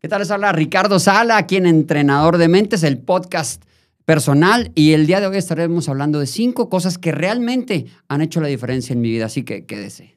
¿Qué tal? Les habla Ricardo Sala, aquí en Entrenador de Mentes, el podcast personal. Y el día de hoy estaremos hablando de cinco cosas que realmente han hecho la diferencia en mi vida. Así que quédese.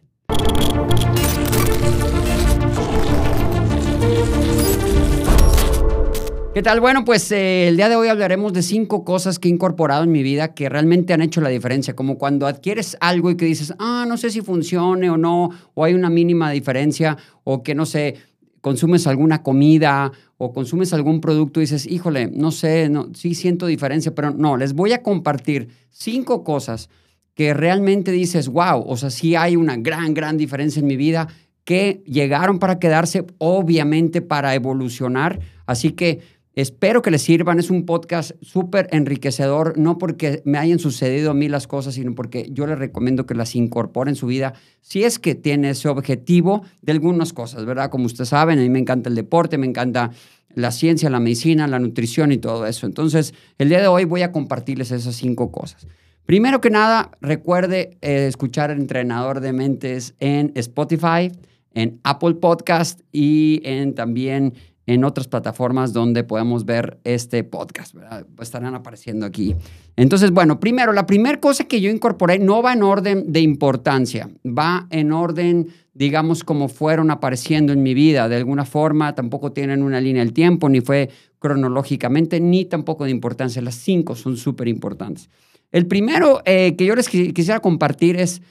¿Qué tal? Bueno, pues eh, el día de hoy hablaremos de cinco cosas que he incorporado en mi vida que realmente han hecho la diferencia. Como cuando adquieres algo y que dices, ah, no sé si funcione o no, o hay una mínima diferencia, o que no sé, consumes alguna comida o consumes algún producto y dices, híjole, no sé, no, sí siento diferencia, pero no, les voy a compartir cinco cosas que realmente dices, wow, o sea, sí hay una gran, gran diferencia en mi vida que llegaron para quedarse, obviamente para evolucionar. Así que Espero que les sirvan. Es un podcast súper enriquecedor, no porque me hayan sucedido a mí las cosas, sino porque yo les recomiendo que las incorporen en su vida si es que tiene ese objetivo de algunas cosas, ¿verdad? Como ustedes saben, a mí me encanta el deporte, me encanta la ciencia, la medicina, la nutrición y todo eso. Entonces, el día de hoy voy a compartirles esas cinco cosas. Primero que nada, recuerde eh, escuchar el Entrenador de Mentes en Spotify, en Apple Podcast y en también en otras plataformas donde podemos ver este podcast. Estarán apareciendo aquí. Entonces, bueno, primero, la primera cosa que yo incorporé no va en orden de importancia, va en orden, digamos, como fueron apareciendo en mi vida. De alguna forma, tampoco tienen una línea del tiempo, ni fue cronológicamente, ni tampoco de importancia. Las cinco son súper importantes. El primero eh, que yo les quisiera compartir es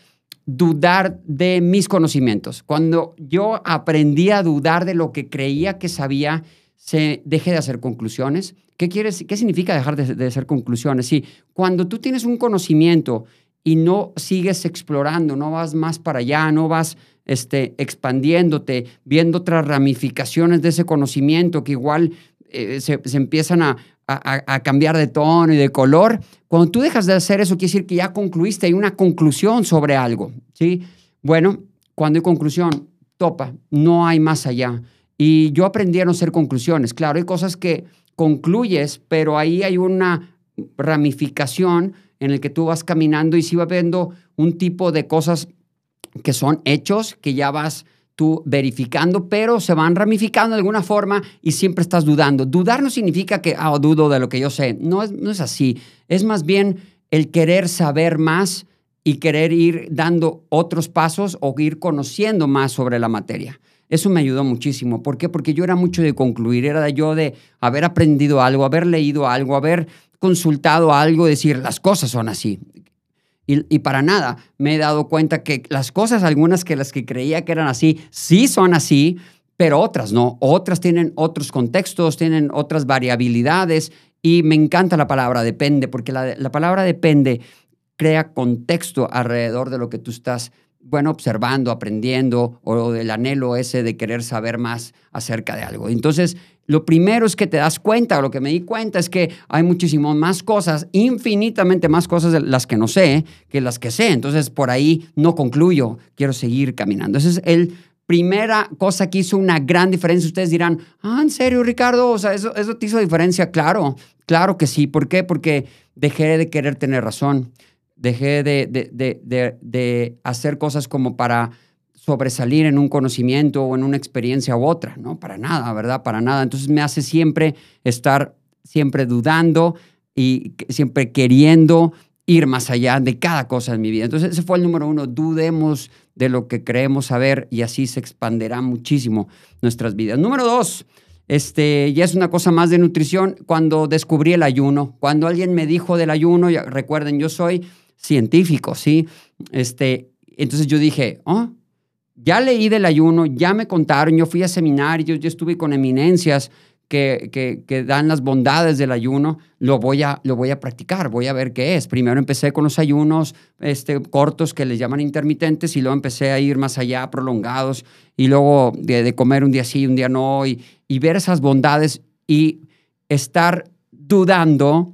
dudar de mis conocimientos. Cuando yo aprendí a dudar de lo que creía que sabía, se dejé de hacer conclusiones. ¿Qué, quieres, qué significa dejar de, hacer conclusiones? Sí, cuando tú tienes un conocimiento y no sigues explorando, no vas más para allá, no vas este, expandiéndote, viendo otras ramificaciones de ese conocimiento que igual eh, se, empiezan a, a, cambiar de tono y de color. Cuando tú dejas de hacer eso, quiere decir que ya concluiste, hay una conclusión sobre algo, ¿sí? Bueno, cuando hay conclusión, topa, no hay más allá. Y yo aprendí a no hacer conclusiones. Claro, hay cosas que concluyes, pero ahí hay una ramificación en el que tú vas caminando y si vas viendo un tipo de cosas que son hechos, que ya vas tú verificando, pero se van ramificando de alguna forma y siempre estás dudando. Dudar no significa que, ah, dudo de lo que yo sé. No es, no es así. Es más bien el querer saber más y querer ir dando otros pasos o ir conociendo más sobre la materia. Eso me ayudó muchísimo. ¿Por qué? Porque yo era mucho de concluir, era yo de haber aprendido algo, haber leído algo, haber consultado algo, decir, las cosas son así. Y, para nada me he dado cuenta que las cosas, algunas que las que creía que eran así, sí son así, pero otras no. Otras tienen otros contextos, tienen otras variabilidades. Y me encanta la palabra depende, porque la, la palabra depende crea contexto alrededor de lo que tú estás bueno, observando, aprendiendo, o del anhelo ese de querer saber más acerca de algo. Entonces, lo primero es que te das cuenta, o lo que me di cuenta es que hay muchísimo más cosas, infinitamente más cosas de las que no sé que las que sé. Entonces, por ahí no concluyo, quiero seguir caminando. Esa es el primera cosa que hizo una gran diferencia. Ustedes dirán, ah, ¿en serio, Ricardo? O sea, ¿eso, eso te hizo diferencia? Claro, claro que sí. ¿Por qué? Porque dejé de querer tener razón dejé de, hacer cosas como para sobresalir en un conocimiento o en una experiencia u otra, ¿no? Para nada, ¿verdad? Para nada. Entonces me hace siempre estar siempre dudando y siempre queriendo ir más allá de cada cosa en mi vida. Entonces ese fue el número uno, dudemos de lo que creemos saber y así se expanderá muchísimo nuestras vidas. Número dos, este, ya es una cosa más de nutrición, cuando descubrí el ayuno, cuando alguien me dijo del ayuno, recuerden, yo soy científico, ¿sí? Este, entonces yo dije, oh, ya leí del ayuno, ya me contaron, yo fui a seminarios, yo estuve con eminencias que, que, dan las bondades del ayuno, lo voy, a, lo voy a practicar, voy a ver qué es. Primero empecé con los ayunos este, cortos que les llaman intermitentes y luego empecé a ir más allá, prolongados, y luego de, comer un día sí, un día no, y, y ver esas bondades y estar dudando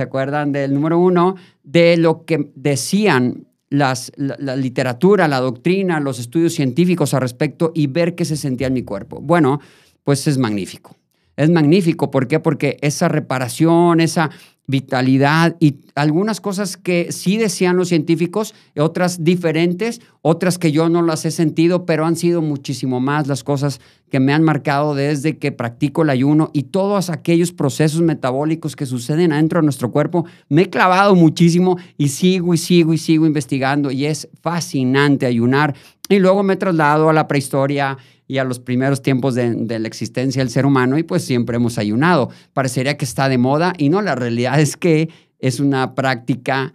¿se acuerdan del número uno? De lo que decían las, la, literatura, la doctrina, los estudios científicos al respecto y ver qué se sentía en mi cuerpo. Bueno, pues es magnífico. Es magnífico, ¿por qué? Porque esa reparación, esa vitalidad y algunas cosas que sí decían los científicos, otras diferentes, otras que yo no las he sentido, pero han sido muchísimo más las cosas que me han marcado desde que practico el ayuno y todos aquellos procesos metabólicos que suceden adentro de nuestro cuerpo. Me he clavado muchísimo y sigo y sigo y sigo investigando y es fascinante ayunar. Y luego me he trasladado a la prehistoria y a los primeros tiempos de, la existencia del ser humano y pues siempre hemos ayunado. Parecería que está de moda y no, la realidad es que es una práctica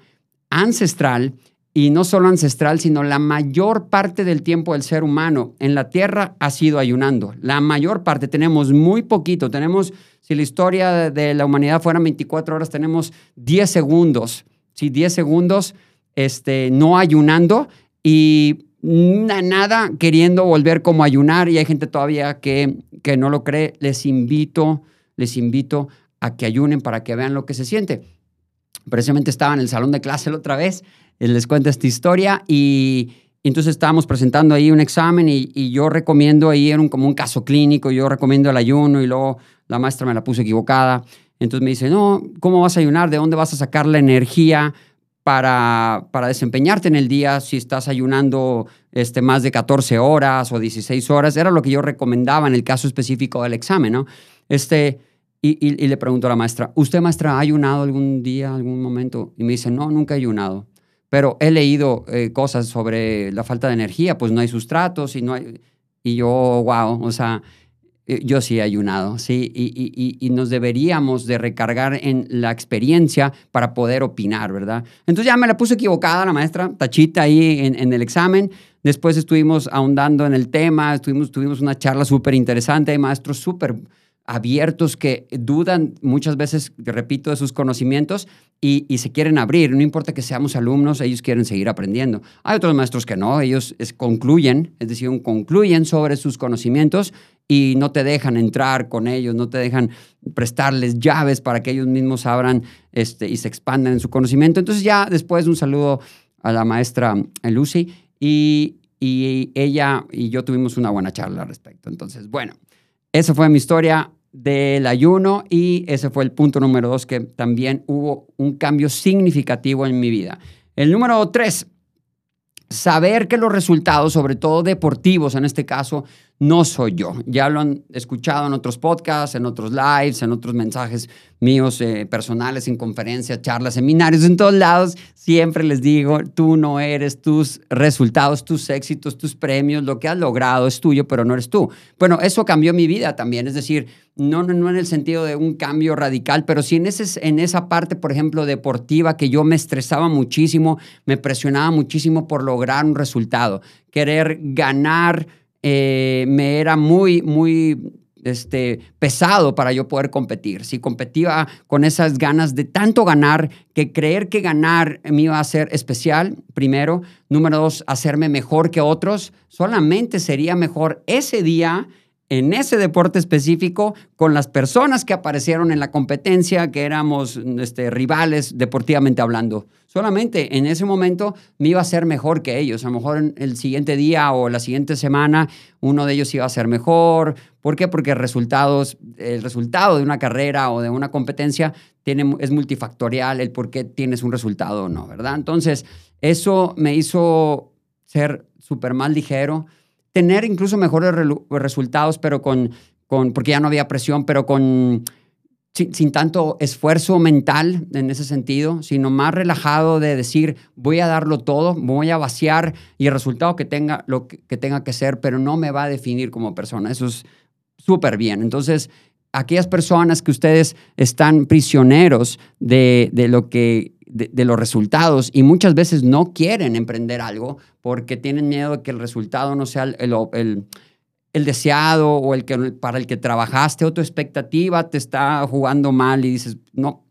ancestral y no solo ancestral, sino la mayor parte del tiempo del ser humano en la Tierra ha sido ayunando. La mayor parte, tenemos muy poquito, tenemos, si la historia de la humanidad fuera 24 horas, tenemos 10 segundos, si 10 segundos este, no ayunando y nada queriendo volver como ayunar y hay gente todavía que, que no lo cree. Les invito, les invito a que ayunen para que vean lo que se siente. Precisamente estaba en el salón de clase la otra vez, eh, les cuento esta historia y, entonces estábamos presentando ahí un examen y, yo recomiendo ahí, era un, como un caso clínico, yo recomiendo el ayuno y luego la maestra me la puso equivocada. Entonces me dice, no, ¿cómo vas a ayunar? ¿De dónde vas a sacar la energía para, para desempeñarte en el día si estás ayunando este, más de 14 horas o 16 horas. Era lo que yo recomendaba en el caso específico del examen, ¿no? Este, y, y, le pregunto a la maestra, ¿usted, maestra, ha ayunado algún día, algún momento? Y me dice, no, nunca he ayunado. Pero he leído eh, cosas sobre la falta de energía, pues no hay sustratos y no hay... Y yo, wow, o sea, yo sí he ayunado, sí, y, nos deberíamos de recargar en la experiencia para poder opinar, ¿verdad? Entonces ya me la puse equivocada la maestra, tachita ahí en, el examen. Después estuvimos ahondando en el tema, estuvimos, tuvimos una charla súper interesante, hay maestros súper abiertos que dudan muchas veces, repito, de sus conocimientos y, se quieren abrir. No importa que seamos alumnos, ellos quieren seguir aprendiendo. Hay otros maestros que no, ellos concluyen, es decir, concluyen sobre sus conocimientos y no te dejan entrar con ellos, no te dejan prestarles llaves para que ellos mismos abran este, y se expandan en su conocimiento. Entonces ya después un saludo a la maestra Lucy y, y ella y yo tuvimos una buena charla al respecto. Entonces, bueno, esa fue mi historia del ayuno y ese fue el punto número dos que también hubo un cambio significativo en mi vida. El número tres, saber que los resultados, sobre todo deportivos en este caso, no soy yo. Ya lo han escuchado en otros podcasts, en otros lives, en otros mensajes míos eh, personales, en conferencias, charlas, seminarios, en todos lados. Siempre les digo, tú no eres tus resultados, tus éxitos, tus premios, lo que has logrado es tuyo, pero no eres tú. Bueno, eso cambió mi vida también, es decir, no, no, en el sentido de un cambio radical, pero sí en, ese, en esa parte, por ejemplo, deportiva, que yo me estresaba muchísimo, me presionaba muchísimo por lograr un resultado, querer ganar eh, me era muy, muy este, pesado para yo poder competir. Si competía con esas ganas de tanto ganar, que creer que ganar me iba a ser especial, primero. Número dos, hacerme mejor que otros. Solamente sería mejor ese día en ese deporte específico con las personas que aparecieron en la competencia, que éramos este, rivales deportivamente hablando. Solamente en ese momento me iba a ser mejor que ellos. A lo mejor el siguiente día o la siguiente semana uno de ellos iba a ser mejor. ¿Por qué? Porque resultados, el resultado de una carrera o de una competencia tiene, es multifactorial, el por qué tienes un resultado o no, ¿verdad? Entonces, eso me hizo ser súper más ligero tener incluso mejores resultados, pero con, con, porque ya no había presión, pero con, sin, tanto esfuerzo mental en ese sentido, sino más relajado de decir, voy a darlo todo, voy a vaciar y el resultado que tenga, lo que, tenga que ser, pero no me va a definir como persona. Eso es súper bien. Entonces, aquellas personas que ustedes están prisioneros de, de lo que de, los resultados y muchas veces no quieren emprender algo porque tienen miedo de que el resultado no sea el, el, deseado o el que, para el que trabajaste o tu expectativa te está jugando mal y dices, no,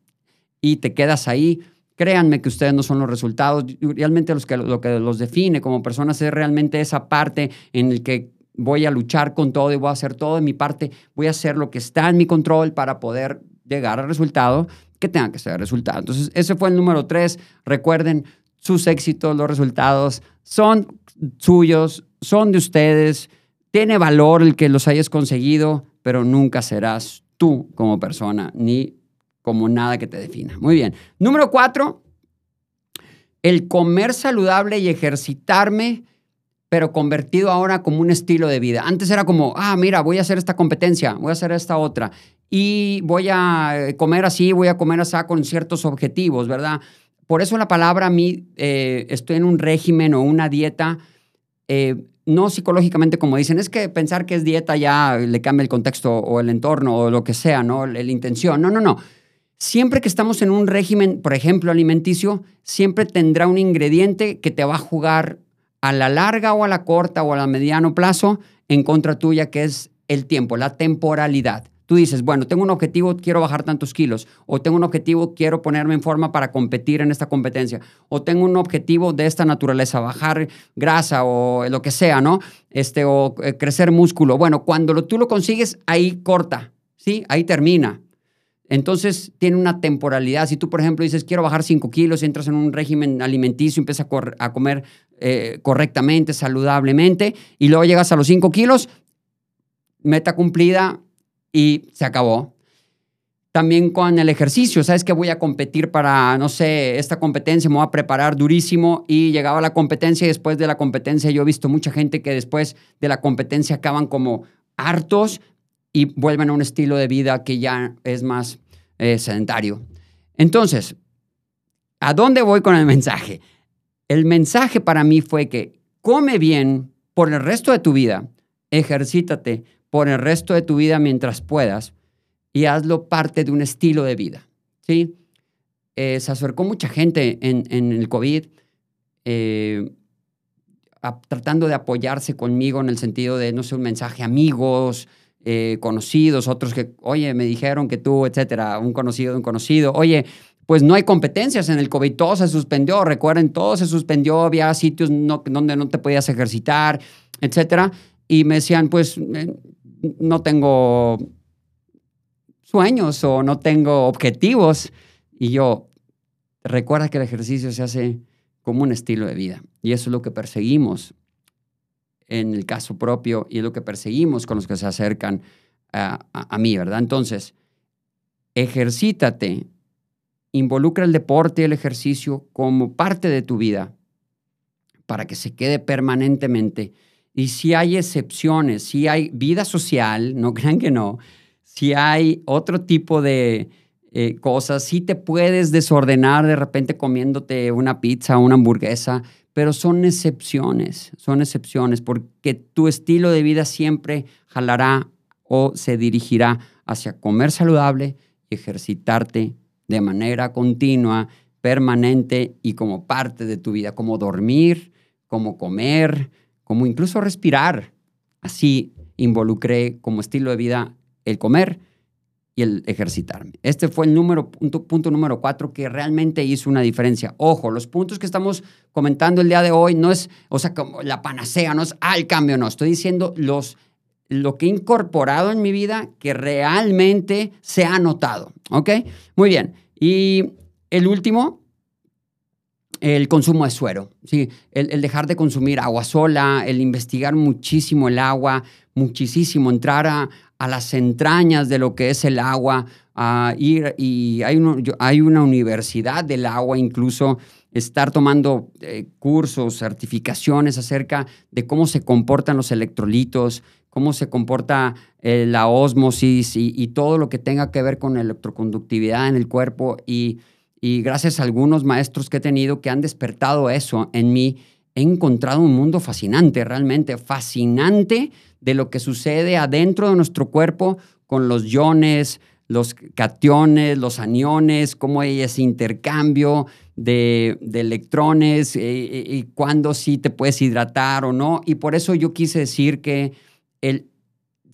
y te quedas ahí. Créanme que ustedes no son los resultados. Realmente los que, lo que los define como personas es realmente esa parte en el que voy a luchar con todo y voy a hacer todo de mi parte, voy a hacer lo que está en mi control para poder llegar al resultado que tenga que ser resultado. Entonces, ese fue el número tres. Recuerden, sus éxitos, los resultados son suyos, son de ustedes. Tiene valor el que los hayas conseguido, pero nunca serás tú como persona, ni como nada que te defina. Muy bien. Número cuatro, el comer saludable y ejercitarme, pero convertido ahora como un estilo de vida. Antes era como, ah, mira, voy a hacer esta competencia, voy a hacer esta otra, y voy a comer así, voy a comer así con ciertos objetivos, ¿verdad? Por eso la palabra a mí, eh, estoy en un régimen o una dieta, eh, no psicológicamente como dicen, es que pensar que es dieta ya le cambia el contexto o el entorno o lo que sea, ¿no? La, la intención. No, no, no. Siempre que estamos en un régimen, por ejemplo, alimenticio, siempre tendrá un ingrediente que te va a jugar a la larga o a la corta o a la mediano plazo en contra tuya, que es el tiempo, la temporalidad. Tú dices, bueno, tengo un objetivo, quiero bajar tantos kilos, o tengo un objetivo, quiero ponerme en forma para competir en esta competencia, o tengo un objetivo de esta naturaleza, bajar grasa o lo que sea, ¿no? Este, o eh, crecer músculo. Bueno, cuando lo, tú lo consigues, ahí corta, ¿sí? Ahí termina. Entonces tiene una temporalidad. Si tú, por ejemplo, dices, quiero bajar 5 kilos, entras en un régimen alimenticio, empiezas a, comer eh, correctamente, saludablemente, y luego llegas a los 5 kilos, meta cumplida y se acabó. También con el ejercicio, sabes que voy a competir para, no sé, esta competencia, me voy a preparar durísimo y llegaba la competencia y después de la competencia yo he visto mucha gente que después de la competencia acaban como hartos, y vuelven a un estilo de vida que ya es más eh, sedentario. Entonces, ¿a dónde voy con el mensaje? El mensaje para mí fue que come bien por el resto de tu vida, ejercítate por el resto de tu vida mientras puedas y hazlo parte de un estilo de vida. ¿sí? Eh, se acercó mucha gente en, el COVID eh, tratando de apoyarse conmigo en el sentido de, no sé, un mensaje amigos, eh, conocidos, otros que, oye, me dijeron que tú, etcétera, un conocido de un conocido, oye, pues no hay competencias en el COVID, todo se suspendió, recuerden, todo se suspendió, había sitios donde no te podías ejercitar, etcétera, y me decían, pues eh, no tengo sueños o no tengo objetivos, y yo, recuerda que el ejercicio se hace como un estilo de vida, y eso es lo que perseguimos en el caso propio y es lo que perseguimos con los que se acercan a, mí, ¿verdad? Entonces, ejercítate, involucra el deporte y el ejercicio como parte de tu vida para que se quede permanentemente. Y si hay excepciones, si hay vida social, no crean que no, si hay otro tipo de eh, cosas, si te puedes desordenar de repente comiéndote una pizza una hamburguesa, pero son excepciones, son excepciones, porque tu estilo de vida siempre jalará o se dirigirá hacia comer saludable y ejercitarte de manera continua, permanente y como parte de tu vida, como dormir, como comer, como incluso respirar. Así involucré como estilo de vida el comer y el ejercitarme. Este fue el número, punto, número cuatro que realmente hizo una diferencia. Ojo, los puntos que estamos comentando el día de hoy no es, o sea, como la panacea, no es al cambio, no. Estoy diciendo los, lo que he incorporado en mi vida que realmente se ha notado. ¿Ok? Muy bien. Y el último, el consumo de suero, ¿sí? El, dejar de consumir agua sola, el investigar muchísimo el agua, muchísimo, entrar a, las entrañas de lo que es el agua, a ir, y hay, hay una universidad del agua, incluso estar tomando eh, cursos, certificaciones acerca de cómo se comportan los electrolitos, cómo se comporta eh, la osmosis y, todo lo que tenga que ver con electroconductividad en el cuerpo. Y, y gracias a algunos maestros que he tenido que han despertado eso en mí, he encontrado un mundo fascinante, realmente fascinante de lo que sucede adentro de nuestro cuerpo con los iones, los cationes, los aniones, cómo hay ese intercambio de, electrones eh, eh, y, cuándo sí te puedes hidratar o no. Y por eso yo quise decir que el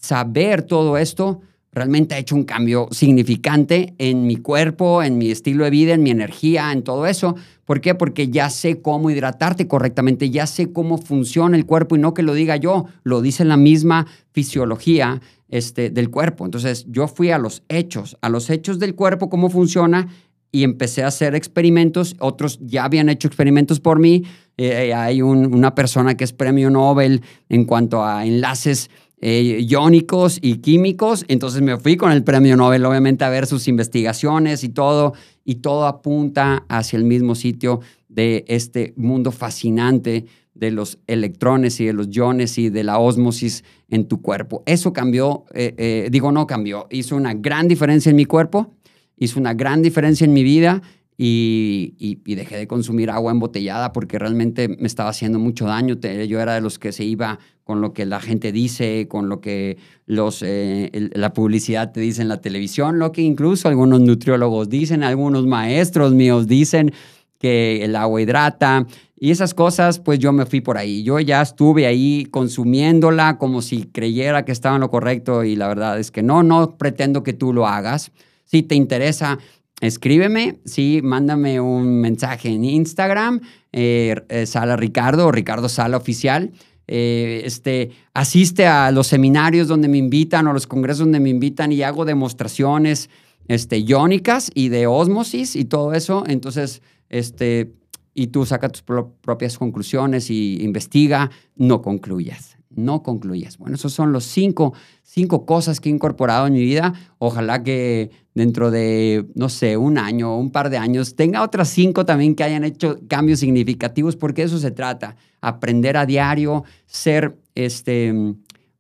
saber todo esto realmente ha hecho un cambio significante en mi cuerpo, en mi estilo de vida, en mi energía, en todo eso. ¿Por qué? Porque ya sé cómo hidratarte correctamente, ya sé cómo funciona el cuerpo y no que lo diga yo, lo dice la misma fisiología este, del cuerpo. Entonces yo fui a los hechos, a los hechos del cuerpo, cómo funciona y empecé a hacer experimentos. Otros ya habían hecho experimentos por mí. Eh, hay una persona que es premio Nobel en cuanto a enlaces eh, iónicos y químicos. Entonces me fui con el premio Nobel, obviamente, a ver sus investigaciones y todo, y todo apunta hacia el mismo sitio de este mundo fascinante de los electrones y de los iones y de la osmosis en tu cuerpo. Eso cambió, eh, eh, digo no cambió, hizo una gran diferencia en mi cuerpo, hizo una gran diferencia en mi vida y, dejé de consumir agua embotellada porque realmente me estaba haciendo mucho daño. Yo era de los que se iba con lo que la gente dice, con lo que los, eh, la publicidad te dice en la televisión, lo que incluso algunos nutriólogos dicen, algunos maestros míos dicen que el agua hidrata y esas cosas, pues yo me fui por ahí. Yo ya estuve ahí consumiéndola como si creyera que estaba en lo correcto y la verdad es que no, no pretendo que tú lo hagas. Si te interesa escríbeme, sí, mándame un mensaje en Instagram, eh, eh, Sala Ricardo o Ricardo Sala Oficial. Eh, este, asiste a los seminarios donde me invitan o los congresos donde me invitan y hago demostraciones este, iónicas y de osmosis y todo eso. Entonces, este, y tú saca tus propias conclusiones y investiga, no concluyas no concluyas. Bueno, esos son los cinco, cinco cosas que he incorporado en mi vida. Ojalá que dentro de, no sé, un año o un par de años tenga otras cinco también que hayan hecho cambios significativos, porque eso se trata. Aprender a diario, ser este,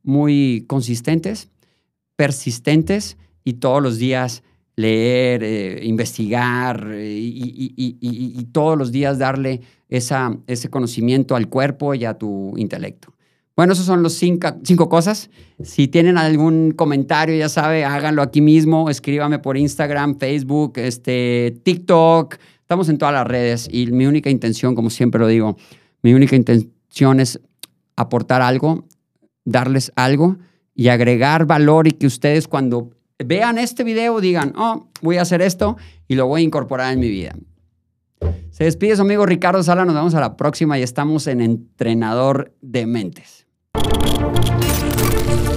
muy consistentes, persistentes y todos los días leer, eh, investigar eh, y, todos los días darle esa, ese conocimiento al cuerpo y a tu intelecto. Bueno, esos son los cinco, cosas. Si tienen algún comentario, ya sabe, háganlo aquí mismo. Escríbame por Instagram, Facebook, este, TikTok. Estamos en todas las redes y mi única intención, como siempre lo digo, mi única intención es aportar algo, darles algo y agregar valor y que ustedes cuando vean este video digan, oh, voy a hacer esto y lo voy a incorporar en mi vida. Se despide su amigo Ricardo Sala, nos vemos a la próxima y estamos en Entrenador de Mentes. Thank you.